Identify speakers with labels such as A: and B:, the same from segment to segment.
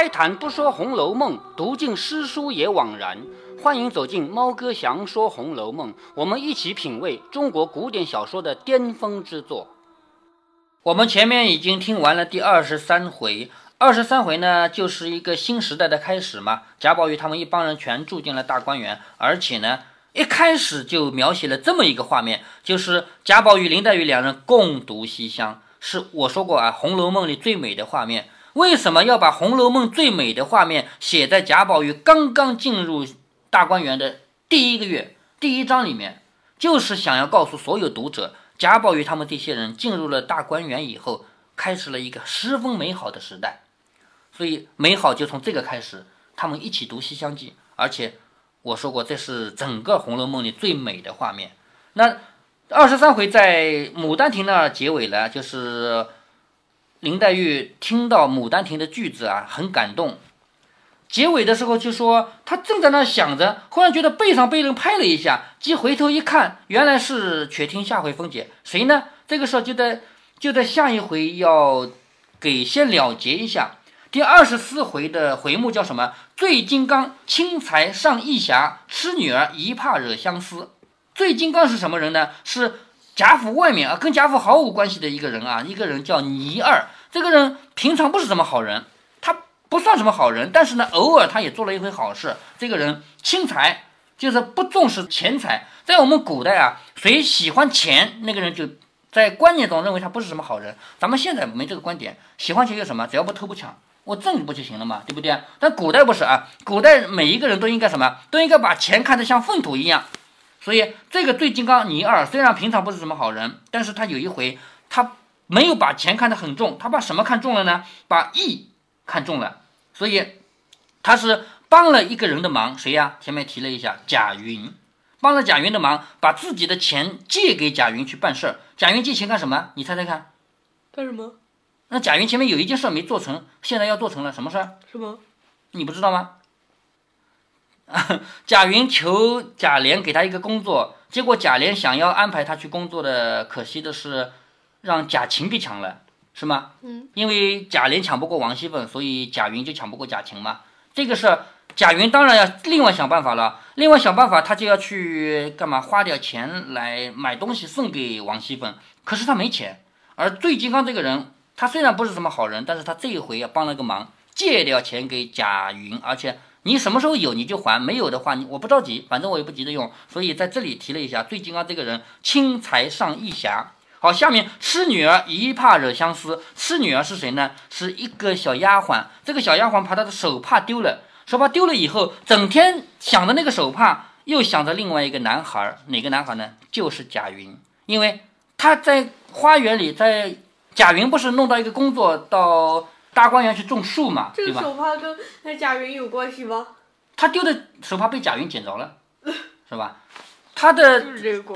A: 开坛不说《红楼梦》，读尽诗书也枉然。欢迎走进猫哥祥说《红楼梦》，我们一起品味中国古典小说的巅峰之作。我们前面已经听完了第二十三回，二十三回呢，就是一个新时代的开始嘛。贾宝玉他们一帮人全住进了大观园，而且呢，一开始就描写了这么一个画面，就是贾宝玉、林黛玉两人共读西厢，是我说过啊，《红楼梦》里最美的画面。为什么要把《红楼梦》最美的画面写在贾宝玉刚刚进入大观园的第一个月、第一章里面？就是想要告诉所有读者，贾宝玉他们这些人进入了大观园以后，开始了一个十分美好的时代。所以美好就从这个开始，他们一起读《西厢记》，而且我说过，这是整个《红楼梦》里最美的画面。那二十三回在《牡丹亭》那儿结尾了，就是。林黛玉听到《牡丹亭》的句子啊，很感动。结尾的时候就说，她正在那想着，忽然觉得背上被人拍了一下，即回头一看，原来是“且听下回分解”。谁呢？这个时候就在就在下一回要给先了结一下。第二十四回的回目叫什么？“醉金刚轻财上义侠，痴女儿一怕惹相思。”醉金刚是什么人呢？是。贾府外面啊，跟贾府毫无关系的一个人啊，一个人叫倪二。这个人平常不是什么好人，他不算什么好人，但是呢，偶尔他也做了一回好事。这个人轻财，就是不重视钱财。在我们古代啊，谁喜欢钱，那个人就在观念中认为他不是什么好人。咱们现在没这个观点，喜欢钱就什么，只要不偷不抢，我挣不就行了嘛，对不对？但古代不是啊，古代每一个人都应该什么，都应该把钱看得像粪土一样。所以，这个醉金刚倪二虽然平常不是什么好人，但是他有一回，他没有把钱看得很重，他把什么看重了呢？把义看重了。所以，他是帮了一个人的忙，谁呀？前面提了一下，贾云，帮了贾云的忙，把自己的钱借给贾云去办事儿。贾云借钱干什么？你猜猜看？
B: 干什么？
A: 那贾云前面有一件事没做成，现在要做成了，什么事儿？
B: 什么？
A: 你不知道吗？贾云求贾琏给他一个工作，结果贾琏想要安排他去工作的，可惜的是让贾琴给抢了，是吗？
B: 嗯，
A: 因为贾琏抢不过王熙凤，所以贾云就抢不过贾琴嘛。这个事贾云当然要另外想办法了，另外想办法他就要去干嘛？花点钱来买东西送给王熙凤，可是他没钱。而醉金刚这个人，他虽然不是什么好人，但是他这一回要帮了个忙，借掉钱给贾云，而且。你什么时候有你就还，没有的话，你我不着急，反正我也不急着用，所以在这里提了一下。最近啊这个人轻财上义侠。好，下面痴女儿一怕惹相思。痴女儿是谁呢？是一个小丫鬟。这个小丫鬟把她的手帕丢了，手帕丢了以后，整天想着那个手帕，又想着另外一个男孩。哪个男孩呢？就是贾云，因为他在花园里，在贾云不是弄到一个工作到。大观园去种树嘛，
B: 这个手帕跟那贾云有关系吗？
A: 他丢的手帕被贾云捡着了，是吧？他的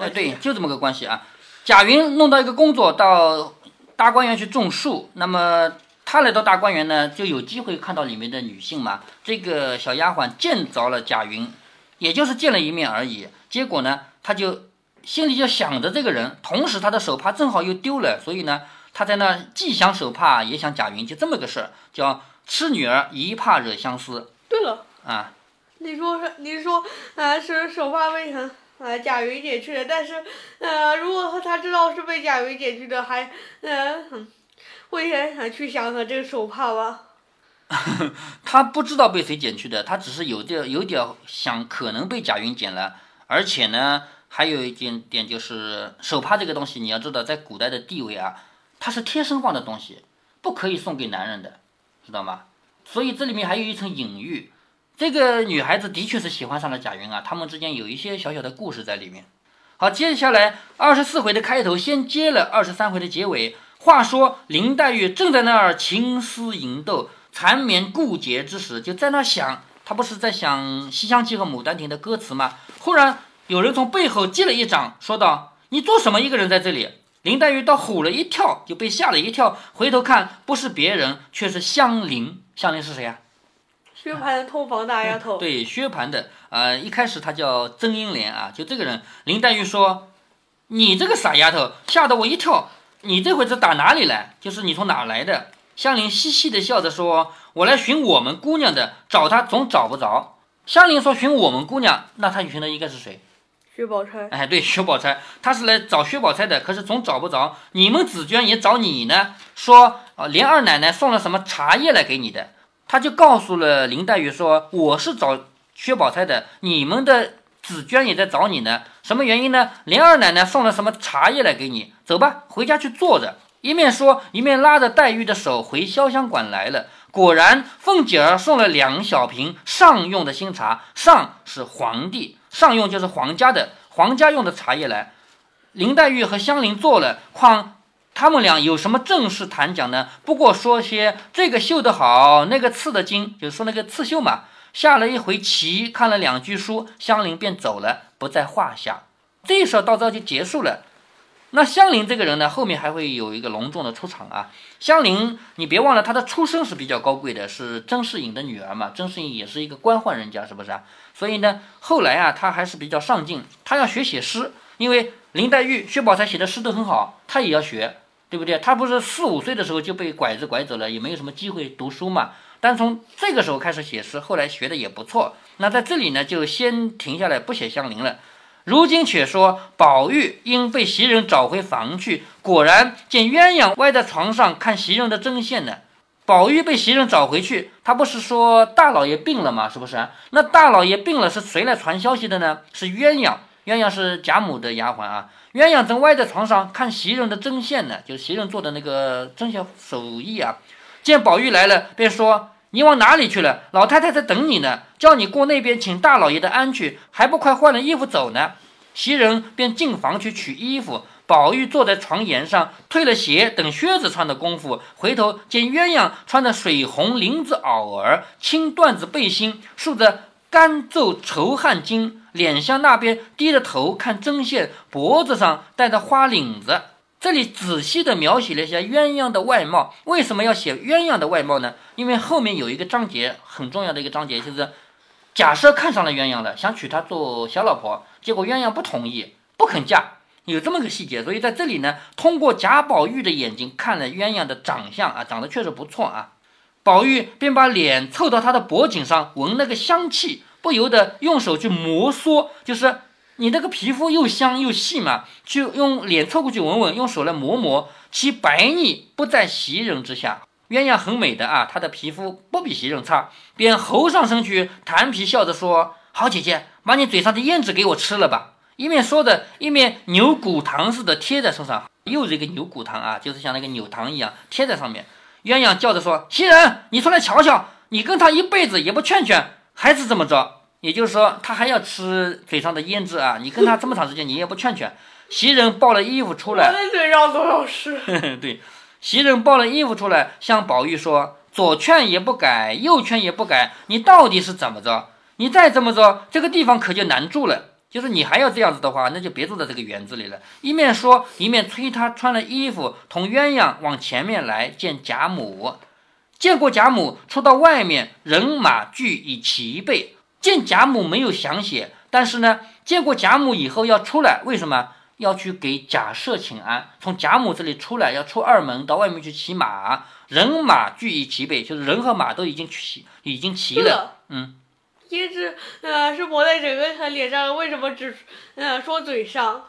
B: 哎，
A: 对，就这么个关系啊。贾云弄到一个工作到大观园去种树，那么他来到大观园呢，就有机会看到里面的女性嘛。这个小丫鬟见着了贾云，也就是见了一面而已。结果呢，他就心里就想着这个人，同时他的手帕正好又丢了，所以呢。他在那既想手帕也想贾云，就这么个事儿，叫痴女儿一怕惹相思。
B: 对了，
A: 啊，
B: 你说是你说啊是手帕被他啊贾云捡去的，但是呃如果他知道是被贾云捡去的，还嗯会想去想想这个手帕吗？
A: 他不知道被谁捡去的，他只是有点有点想可能被贾云捡了，而且呢还有一点点就是手帕这个东西，你要知道在古代的地位啊。它是贴身放的东西，不可以送给男人的，知道吗？所以这里面还有一层隐喻。这个女孩子的确是喜欢上了贾云啊，他们之间有一些小小的故事在里面。好，接下来二十四回的开头先接了二十三回的结尾。话说林黛玉正在那儿情思萦斗、缠绵顾结之时，就在那想，她不是在想《西厢记》和《牡丹亭》的歌词吗？忽然有人从背后接了一掌，说道：“你做什么？一个人在这里？”林黛玉倒唬了一跳，就被吓了一跳，回头看不是别人，却是香菱。香菱是谁呀？
B: 薛蟠的通房大丫头。
A: 对，薛蟠的。呃，一开始她叫曾英莲啊，就这个人。林黛玉说：“你这个傻丫头，吓得我一跳。你这回子打哪里来？就是你从哪来的？”香菱嘻嘻的笑着说：“我来寻我们姑娘的，找她总找不着。”香菱说：“寻我们姑娘，那她寻的应该是谁？”
B: 薛宝钗。
A: 哎，对，薛宝钗，她是来找薛宝钗的，可是总找不着。你们紫娟也找你呢，说啊，连二奶奶送了什么茶叶来给你的，他就告诉了林黛玉说：“我是找薛宝钗的，你们的紫娟也在找你呢。什么原因呢？连二奶奶送了什么茶叶来给你？走吧，回家去坐着。”一面说，一面拉着黛玉的手回潇湘馆来了。果然，凤姐儿送了两小瓶上用的新茶，上是皇帝，上用就是皇家的，皇家用的茶叶来。林黛玉和香菱坐了，况他们俩有什么正式谈讲呢？不过说些这个绣得好，那个刺的精，就是说那个刺绣嘛。下了一回棋，看了两句书，香菱便走了，不在话下。这时候到这就结束了。那香菱这个人呢，后面还会有一个隆重的出场啊。香菱，你别忘了她的出身是比较高贵的，是甄士隐的女儿嘛。甄士隐也是一个官宦人家，是不是啊？所以呢，后来啊，她还是比较上进，她要学写诗，因为林黛玉、薛宝钗写的诗都很好，她也要学，对不对？她不是四五岁的时候就被拐子拐走了，也没有什么机会读书嘛。但从这个时候开始写诗，后来学的也不错。那在这里呢，就先停下来不写香菱了。如今却说，宝玉因被袭人找回房去，果然见鸳鸯歪在床上看袭人的针线呢。宝玉被袭人找回去，他不是说大老爷病了吗？是不是？那大老爷病了，是谁来传消息的呢？是鸳鸯。鸳鸯是贾母的丫鬟啊。鸳鸯正歪在床上看袭人的针线呢，就是袭人做的那个针线手艺啊。见宝玉来了，便说：“你往哪里去了？老太太在等你呢，叫你过那边请大老爷的安去，还不快换了衣服走呢？”袭人便进房去取衣服。宝玉坐在床沿上，褪了鞋，等靴子穿的功夫，回头见鸳鸯穿着水红绫子袄儿、青缎子背心，束着干皱绸汗巾，脸向那边低着头看针线，脖子上戴着花领子。这里仔细的描写了一下鸳鸯的外貌。为什么要写鸳鸯的外貌呢？因为后面有一个章节很重要的一个章节，就是假设看上了鸳鸯了，想娶她做小老婆，结果鸳鸯不同意，不肯嫁。有这么个细节，所以在这里呢，通过贾宝玉的眼睛看了鸳鸯的长相啊，长得确实不错啊。宝玉便把脸凑到她的脖颈上闻那个香气，不由得用手去摩挲，就是你那个皮肤又香又细嘛，就用脸凑过去闻闻，用手来磨磨，其白腻不在袭人之下。鸳鸯很美的啊，她的皮肤不比袭人差，便猴上身去弹皮笑着说：“好姐姐，把你嘴上的胭脂给我吃了吧。”一面说着，一面牛骨糖似的贴在身上，又是一个牛骨糖啊，就是像那个扭糖一样贴在上面。鸳鸯叫着说：“袭人，你出来瞧瞧，你跟他一辈子也不劝劝，还是这么着。也就是说，他还要吃嘴上的胭脂啊，你跟他这么长时间，你也不劝劝。”袭人抱了衣服出来，
B: 我的嘴上都要湿。
A: 对，袭人抱了衣服出来，向宝玉说：“左劝也不改，右劝也不改，你到底是怎么着？你再这么着，这个地方可就难住了。”就是你还要这样子的话，那就别住在这个园子里了。一面说，一面催他穿了衣服，同鸳鸯往前面来见贾母。见过贾母，出到外面，人马俱已齐备。见贾母没有详写，但是呢，见过贾母以后要出来，为什么要去给贾赦请安？从贾母这里出来，要出二门到外面去骑马。人马俱已齐备，就是人和马都已经齐，已经齐了。嗯。
B: 胭脂，呃，是抹在整个脸上，为什么只，呃，说嘴上？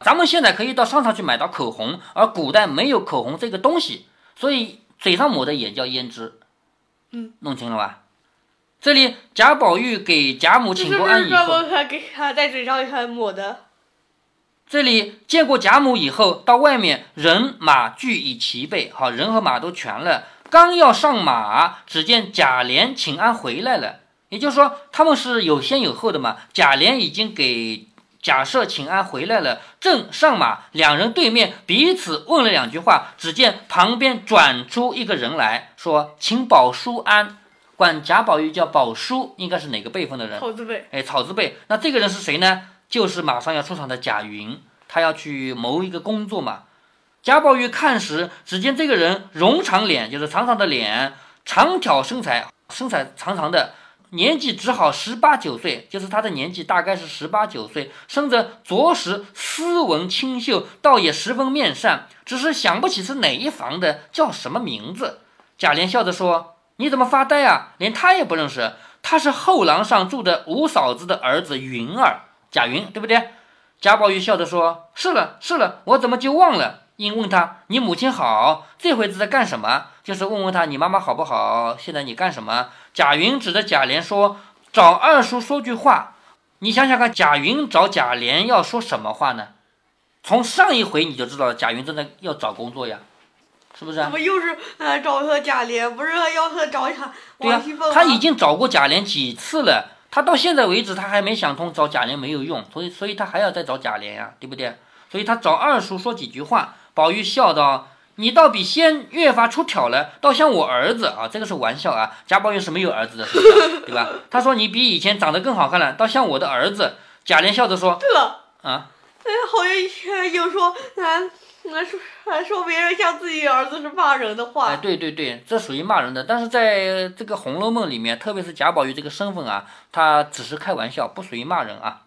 A: 咱们现在可以到商场去买到口红，而古代没有口红这个东西，所以嘴上抹的也叫胭脂。
B: 嗯，
A: 弄清了吧？这里贾宝玉给贾母请过安以后，
B: 给他在嘴上还抹的。
A: 这里见过贾母以后，到外面人马俱已齐备，好人和马都全了，刚要上马，只见贾琏请安回来了。也就是说，他们是有先有后的嘛。贾琏已经给贾赦请安回来了，正上马，两人对面彼此问了两句话。只见旁边转出一个人来说：“请宝叔安。”管贾宝玉叫宝叔，应该是哪个辈分的人？
B: 草字辈。
A: 哎，草字辈。那这个人是谁呢？就是马上要出场的贾云，他要去谋一个工作嘛。贾宝玉看时，只见这个人容长脸，就是长长的脸，长挑身材，身材长长的。年纪只好十八九岁，就是他的年纪大概是十八九岁，生着着实斯文清秀，倒也十分面善，只是想不起是哪一房的，叫什么名字。贾琏笑着说：“你怎么发呆啊？连他也不认识？他是后廊上住的五嫂子的儿子云儿，贾云，对不对？”贾宝玉笑着说：“是了，是了，我怎么就忘了？”应问他：“你母亲好？这回子在干什么？”就是问问他：“你妈妈好不好？现在你干什么？”贾云指着贾琏说：“找二叔说句话。”你想想看，贾云找贾琏要说什么话呢？从上一回你就知道，贾云正在要找工作呀，是不是？
B: 怎么又是呃找他贾琏？不是要他找一下
A: 对呀、
B: 王熙凤吗？
A: 他已经找过贾琏几次了，他到现在为止他还没想通，找贾琏没有用，所以所以他还要再找贾琏呀，对不对？所以他找二叔说几句话。宝玉笑道：“你倒比先越发出挑了，倒像我儿子啊！这个是玩笑啊。贾宝玉是没有儿子的，是不是？对吧？他说你比以前长得更好看了，倒像我的儿子。”贾琏笑着说
B: 对了，：“
A: 啊，
B: 哎，好像以前有说啊，那说还说别人像自己儿子是骂人的话。
A: 哎，对对对，这属于骂人的。但是在这个《红楼梦》里面，特别是贾宝玉这个身份啊，他只是开玩笑，不属于骂人啊。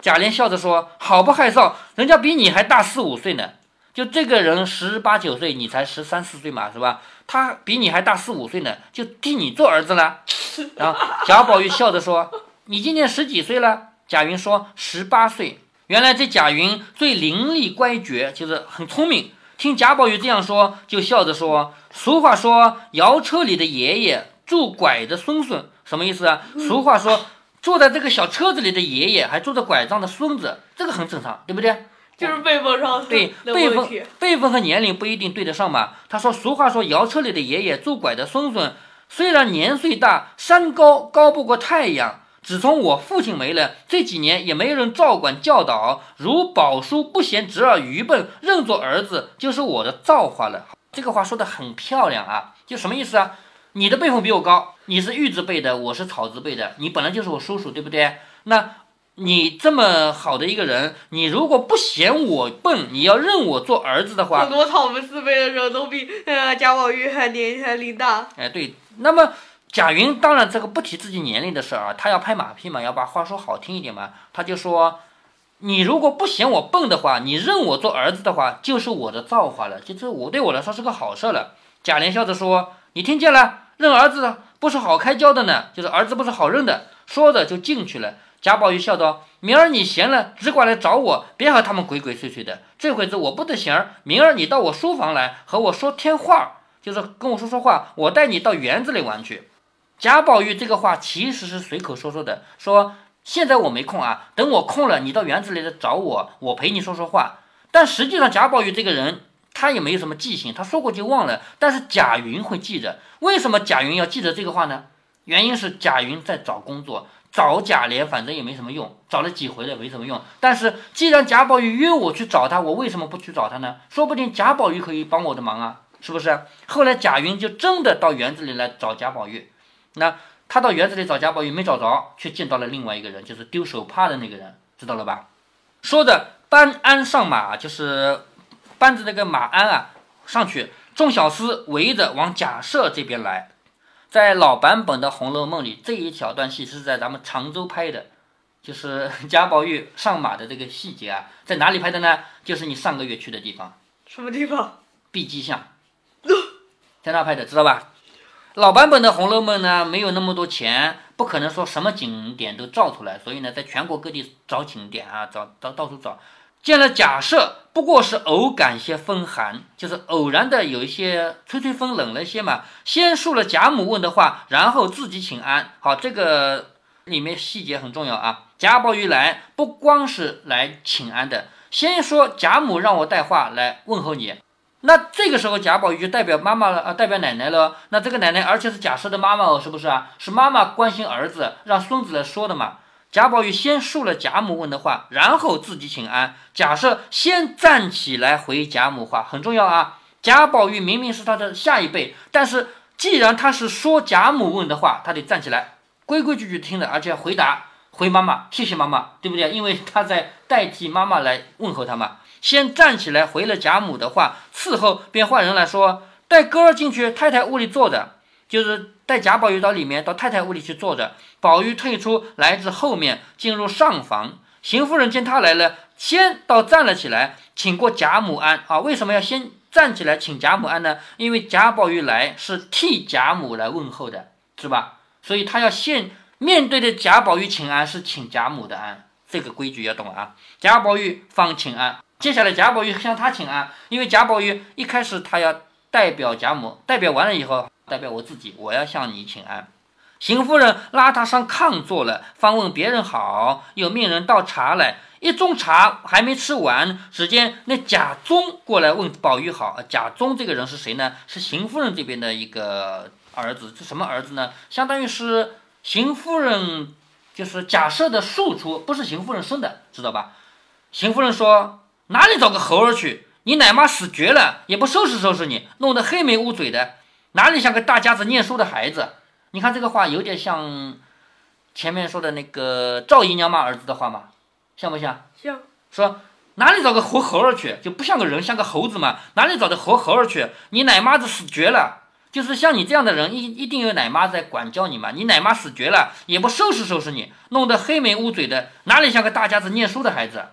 A: 贾琏笑着说：“好不害臊，人家比你还大四五岁呢。就这个人十八九岁，你才十三四岁嘛，是吧？他比你还大四五岁呢，就替你做儿子了。”然后贾宝玉笑着说：“你今年十几岁了？”贾云说：“十八岁。”原来这贾云最伶俐乖觉，就是很聪明。听贾宝玉这样说，就笑着说：“俗话说，摇车里的爷爷，拄拐的孙孙，什么意思啊？俗话说，坐在这个小车子里的爷爷，还拄着拐杖的孙子，这个很正常，对不对？
B: 就是辈分上
A: 对，辈分。辈分和年龄不一定对得上嘛。他说，俗话说，摇车里的爷爷，拄拐的孙孙，虽然年岁大，山高高不过太阳。自从我父亲没了，这几年也没人照管教导。如宝叔不嫌侄儿愚笨，认作儿子，就是我的造化了。这个话说的很漂亮啊，就什么意思啊？你的辈分比我高，你是玉字辈的，我是草字辈的，你本来就是我叔叔，对不对？那你这么好的一个人，你如果不嫌我笨，你要认我做儿子的话
B: 很，多草们四辈的人都比呃贾宝玉还年还龄大。
A: 哎，对，那么贾云当然这个不提自己年龄的事儿啊，他要拍马屁嘛，要把话说好听一点嘛，他就说，你如果不嫌我笨的话，你认我做儿子的话，就是我的造化了，就这我对我来说是个好事了。贾琏笑着说，你听见了，认儿子不是好开交的呢，就是儿子不是好认的，说着就进去了。贾宝玉笑道：“明儿你闲了，只管来找我，别和他们鬼鬼祟祟的。这会子我不得闲，明儿你到我书房来和我说天话，就是跟我说说话，我带你到园子里玩去。”贾宝玉这个话其实是随口说说的，说现在我没空啊，等我空了，你到园子里来找我，我陪你说说话。但实际上贾宝玉这个人，他也没有什么记性，他说过就忘了。但是贾云会记着，为什么贾云要记得这个话呢？原因是贾云在找工作，找贾琏反正也没什么用，找了几回了没什么用。但是既然贾宝玉约我去找他，我为什么不去找他呢？说不定贾宝玉可以帮我的忙啊，是不是？后来贾云就真的到园子里来找贾宝玉。那他到园子里找贾宝玉没找着，却见到了另外一个人，就是丢手帕的那个人，知道了吧？说着搬鞍上马，就是搬着那个马鞍啊上去，众小厮围着往贾赦这边来。在老版本的《红楼梦》里，这一小段戏是在咱们常州拍的，就是 贾宝玉上马的这个细节啊，在哪里拍的呢？就是你上个月去的地方，
B: 什么地方？
A: 碧鸡巷，在那拍的，知道吧？老版本的《红楼梦》呢，没有那么多钱，不可能说什么景点都照出来，所以呢，在全国各地找景点啊，找找到处找。见了贾赦，不过是偶感些风寒，就是偶然的有一些吹吹风，冷了些嘛。先述了贾母问的话，然后自己请安。好，这个里面细节很重要啊。贾宝玉来不光是来请安的，先说贾母让我带话来问候你。那这个时候贾宝玉就代表妈妈了啊，代表奶奶了。那这个奶奶而且是贾赦的妈妈哦，是不是啊？是妈妈关心儿子，让孙子来说的嘛。贾宝玉先述了贾母问的话，然后自己请安。贾赦先站起来回贾母话，很重要啊。贾宝玉明明是他的下一辈，但是既然他是说贾母问的话，他得站起来，规规矩矩听的，而且要回答回妈妈，谢谢妈妈，对不对？因为他在代替妈妈来问候他嘛。先站起来回了贾母的话，伺候便换人来说，带哥儿进去太太屋里坐着，就是带贾宝玉到里面，到太太屋里去坐着。宝玉退出来自后面，进入上房。邢夫人见他来了，先到站了起来，请过贾母安啊。为什么要先站起来请贾母安呢？因为贾宝玉来是替贾母来问候的，是吧？所以他要先面对着贾宝玉请安，是请贾母的安。这个规矩要懂啊。贾宝玉方请安，接下来贾宝玉向他请安，因为贾宝玉一开始他要代表贾母，代表完了以后。代表我自己，我要向你请安。邢夫人拉他上炕坐了，方问别人好，又命人倒茶来。一盅茶还没吃完，只见那贾宗过来问宝玉好。贾宗这个人是谁呢？是邢夫人这边的一个儿子。这什么儿子呢？相当于是邢夫人，就是贾赦的庶出，不是邢夫人生的，知道吧？邢夫人说：“哪里找个猴儿去？你奶妈死绝了，也不收拾收拾你，弄得黑眉乌嘴的。”哪里像个大家子念书的孩子？你看这个话有点像前面说的那个赵姨娘骂儿子的话吗？像不像？
B: 像。
A: 说哪里找个活猴儿去？就不像个人，像个猴子嘛？哪里找的活猴儿去？你奶妈子死绝了，就是像你这样的人，一一定有奶妈在管教你嘛？你奶妈死绝了，也不收拾收拾你，弄得黑眉乌嘴的，哪里像个大家子念书的孩子？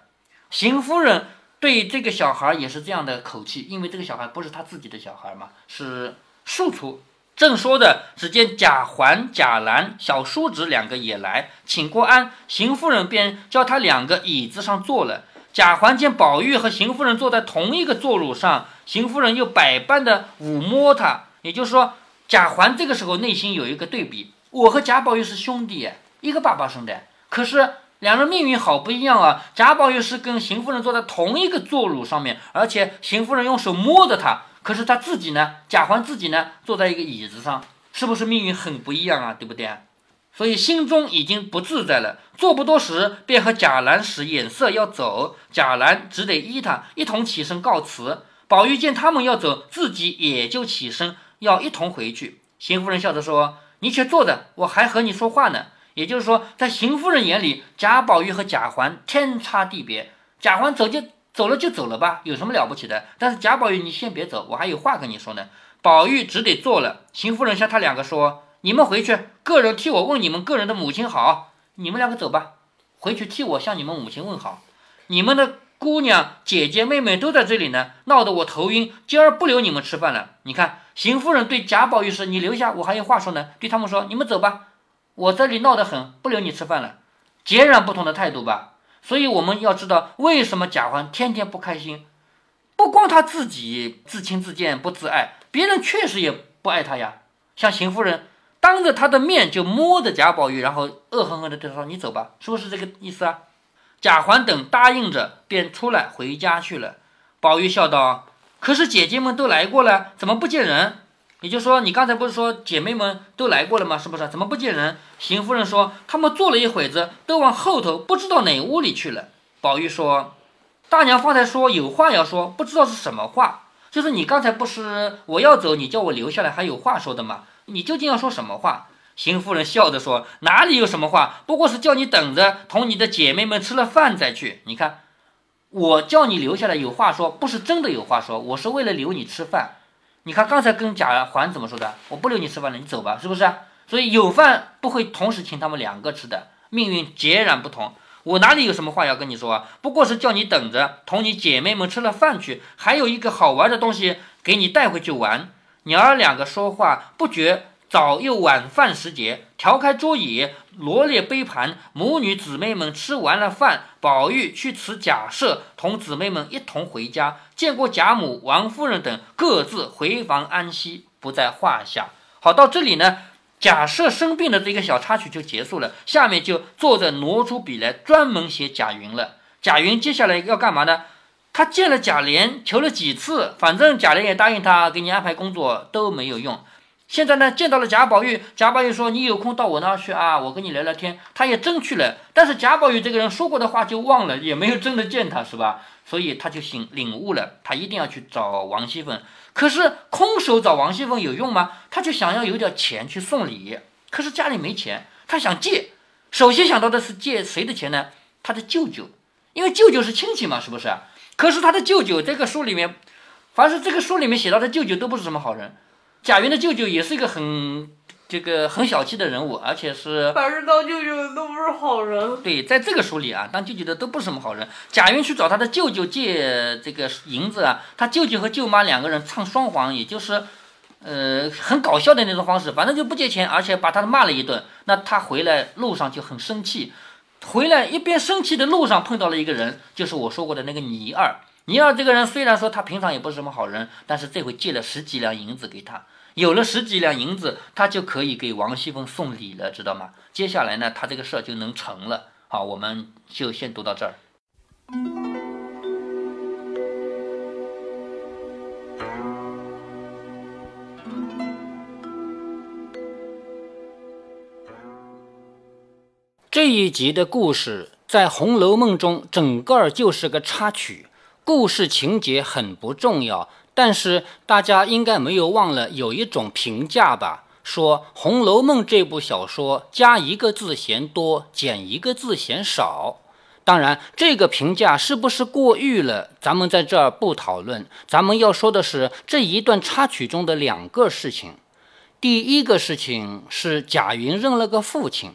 A: 邢夫人对这个小孩也是这样的口气，因为这个小孩不是他自己的小孩嘛，是。庶出，正说着，只见贾环、贾兰、小叔侄两个也来请过安，邢夫人便叫他两个椅子上坐了。贾环见宝玉和邢夫人坐在同一个座褥上，邢夫人又百般的抚摸他，也就是说，贾环这个时候内心有一个对比：我和贾宝玉是兄弟，一个爸爸生的，可是两人命运好不一样啊。贾宝玉是跟邢夫人坐在同一个座褥上面，而且邢夫人用手摸着他。可是他自己呢？贾环自己呢？坐在一个椅子上，是不是命运很不一样啊？对不对？所以心中已经不自在了。坐不多时，便和贾兰使眼色要走，贾兰只得依他，一同起身告辞。宝玉见他们要走，自己也就起身要一同回去。邢夫人笑着说：“你且坐着，我还和你说话呢。”也就是说，在邢夫人眼里，贾宝玉和贾环天差地别。贾环走就。走了就走了吧，有什么了不起的？但是贾宝玉，你先别走，我还有话跟你说呢。宝玉只得坐了。邢夫人向他两个说：“你们回去，个人替我问你们个人的母亲好。你们两个走吧，回去替我向你们母亲问好。你们的姑娘、姐姐、妹妹都在这里呢，闹得我头晕，今儿不留你们吃饭了。你看，邢夫人对贾宝玉说：‘你留下，我还有话说呢。’对他们说：‘你们走吧，我这里闹得很，不留你吃饭了。’截然不同的态度吧。”所以我们要知道，为什么贾环天天不开心？不光他自己自轻自贱不自爱，别人确实也不爱他呀。像邢夫人当着他的面就摸着贾宝玉，然后恶狠狠地对他说：“你走吧，是不是这个意思啊？”贾环等答应着，便出来回家去了。宝玉笑道：“可是姐姐们都来过了，怎么不见人？”也就是说，你刚才不是说姐妹们都来过了吗？是不是？怎么不见人？邢夫人说，他们坐了一会子，都往后头，不知道哪屋里去了。宝玉说，大娘方才说有话要说，不知道是什么话。就是你刚才不是我要走，你叫我留下来，还有话说的吗？你究竟要说什么话？邢夫人笑着说，哪里有什么话，不过是叫你等着，同你的姐妹们吃了饭再去。你看，我叫你留下来有话说，不是真的有话说，我是为了留你吃饭。你看刚才跟贾环怎么说的？我不留你吃饭了，你走吧，是不是？所以有饭不会同时请他们两个吃的，命运截然不同。我哪里有什么话要跟你说啊？不过是叫你等着，同你姐妹们吃了饭去，还有一个好玩的东西给你带回去玩。娘儿两个说话不觉。早又晚饭时节，调开桌椅，罗列杯盘，母女姊妹们吃完了饭，宝玉去辞贾赦，同姊妹们一同回家，见过贾母、王夫人等，各自回房安息，不在话下。好，到这里呢，贾赦生病的这个小插曲就结束了。下面就坐着挪出笔来，专门写贾云了。贾云接下来要干嘛呢？他见了贾琏，求了几次，反正贾琏也答应他，给你安排工作都没有用。现在呢，见到了贾宝玉，贾宝玉说：“你有空到我那儿去啊，我跟你聊聊天。”他也真去了，但是贾宝玉这个人说过的话就忘了，也没有真的见他，是吧？所以他就醒领悟了，他一定要去找王熙凤。可是空手找王熙凤有用吗？他就想要有点钱去送礼，可是家里没钱，他想借。首先想到的是借谁的钱呢？他的舅舅，因为舅舅是亲戚嘛，是不是？可是他的舅舅这个书里面，凡是这个书里面写到的舅舅都不是什么好人。贾云的舅舅也是一个很
C: 这个很小气的人物，而且是
B: 凡是当舅舅的都不是好人。
C: 对，在这个书里啊，当舅舅的都不是什么好人。贾云去找他的舅舅借这个银子啊，他舅舅和舅妈两个人唱双簧，也就是，呃，很搞笑的那种方式，反正就不借钱，而且把他骂了一顿。那他回来路上就很生气，回来一边生气的路上碰到了一个人，就是我说过的那个倪二。倪二这个人虽然说他平常也不是什么好人，但是这回借了十几两银子给他。有了十几两银子，他就可以给王熙凤送礼了，知道吗？接下来呢，他这个事儿就能成了。好，我们就先读到这儿。
A: 这一集的故事在《红楼梦》中整个就是个插曲，故事情节很不重要。但是大家应该没有忘了有一种评价吧，说《红楼梦》这部小说加一个字嫌多，减一个字嫌少。当然，这个评价是不是过誉了，咱们在这儿不讨论。咱们要说的是这一段插曲中的两个事情。第一个事情是贾云认了个父亲。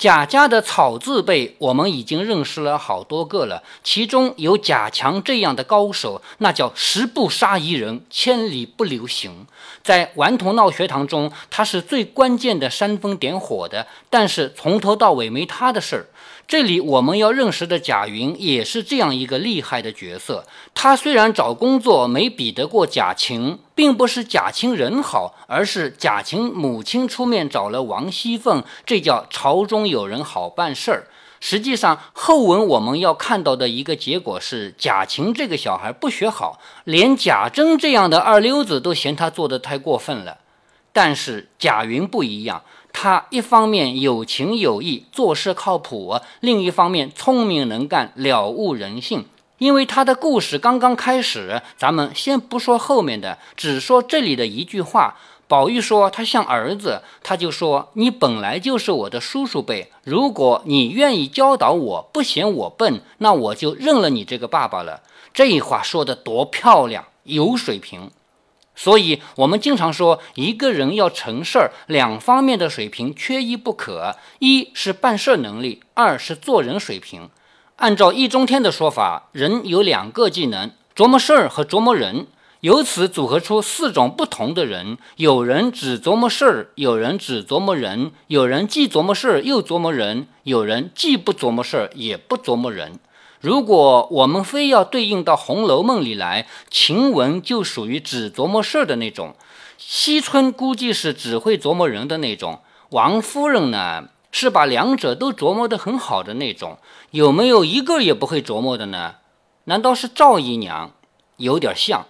A: 贾家的草字辈，我们已经认识了好多个了，其中有贾强这样的高手，那叫十步杀一人，千里不留行。在顽童闹学堂中，他是最关键的煽风点火的，但是从头到尾没他的事儿。这里我们要认识的贾云也是这样一个厉害的角色。他虽然找工作没比得过贾晴，并不是贾晴人好，而是贾晴母亲出面找了王熙凤，这叫朝中有人好办事儿。实际上，后文我们要看到的一个结果是，贾晴这个小孩不学好，连贾珍这样的二流子都嫌他做得太过分了。但是贾云不一样。他一方面有情有义，做事靠谱；另一方面聪明能干，了悟人性。因为他的故事刚刚开始，咱们先不说后面的，只说这里的一句话。宝玉说他像儿子，他就说你本来就是我的叔叔辈，如果你愿意教导我，不嫌我笨，那我就认了你这个爸爸了。这话说的多漂亮，有水平。所以，我们经常说，一个人要成事儿，两方面的水平缺一不可。一是办事能力，二是做人水平。按照易中天的说法，人有两个技能：琢磨事儿和琢磨人。由此组合出四种不同的人：有人只琢磨事儿，有人只琢磨人，有人既琢磨事儿又琢磨人，有人既不琢磨事儿也不琢磨人。如果我们非要对应到《红楼梦》里来，晴雯就属于只琢磨事儿的那种，惜春估计是只会琢磨人的那种，王夫人呢是把两者都琢磨得很好的那种。有没有一个也不会琢磨的呢？难道是赵姨娘？有点像。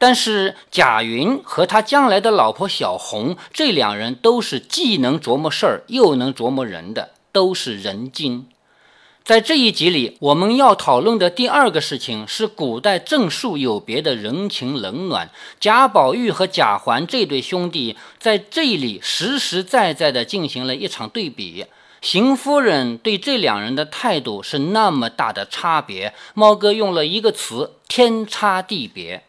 A: 但是贾云和他将来的老婆小红，这两人都是既能琢磨事儿又能琢磨人的，都是人精。在这一集里，我们要讨论的第二个事情是古代正数有别的人情冷暖。贾宝玉和贾环这对兄弟在这里实实在在地进行了一场对比。邢夫人对这两人的态度是那么大的差别，猫哥用了一个词：天差地别。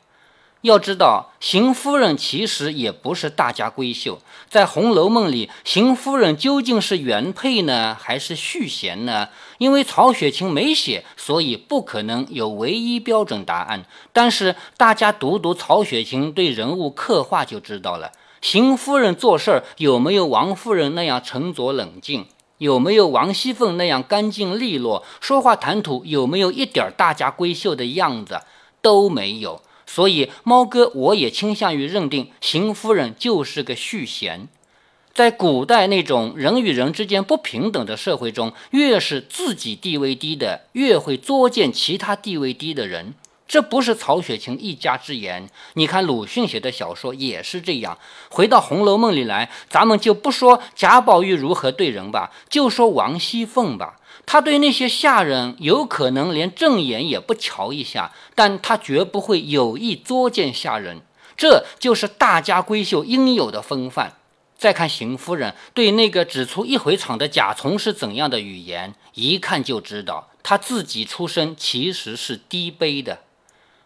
A: 要知道，邢夫人其实也不是大家闺秀。在《红楼梦》里，邢夫人究竟是原配呢，还是续弦呢？因为曹雪芹没写，所以不可能有唯一标准答案。但是大家读读曹雪芹对人物刻画就知道了。邢夫人做事儿有没有王夫人那样沉着冷静？有没有王熙凤那样干净利落？说话谈吐有没有一点大家闺秀的样子？都没有。所以，猫哥我也倾向于认定邢夫人就是个续弦。在古代那种人与人之间不平等的社会中，越是自己地位低的，越会作践其他地位低的人。这不是曹雪芹一家之言，你看鲁迅写的小说也是这样。回到《红楼梦》里来，咱们就不说贾宝玉如何对人吧，就说王熙凤吧。他对那些下人有可能连正眼也不瞧一下，但他绝不会有意作践下人，这就是大家闺秀应有的风范。再看邢夫人对那个只出一回场的贾从是怎样的语言，一看就知道他自己出身其实是低卑的。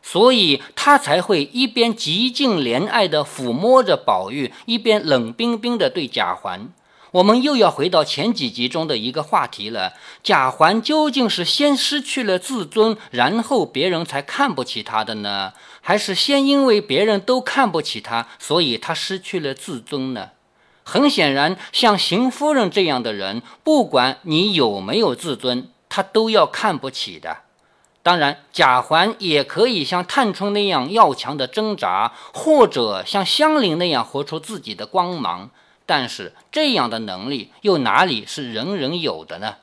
A: 所以他才会一边极尽怜爱地抚摸着宝玉，一边冷冰冰地对贾环。我们又要回到前几集中的一个话题了：贾环究竟是先失去了自尊，然后别人才看不起他的呢，还是先因为别人都看不起他，所以他失去了自尊呢？很显然，像邢夫人这样的人，不管你有没有自尊，他都要看不起的。当然，贾环也可以像探春那样要强的挣扎，或者像香菱那样活出自己的光芒。但是，这样的能力又哪里是人人有的呢？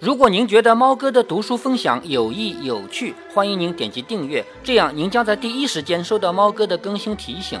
A: 如果您觉得猫哥的读书分享有益有趣，欢迎您点击订阅，这样您将在第一时间收到猫哥的更新提醒。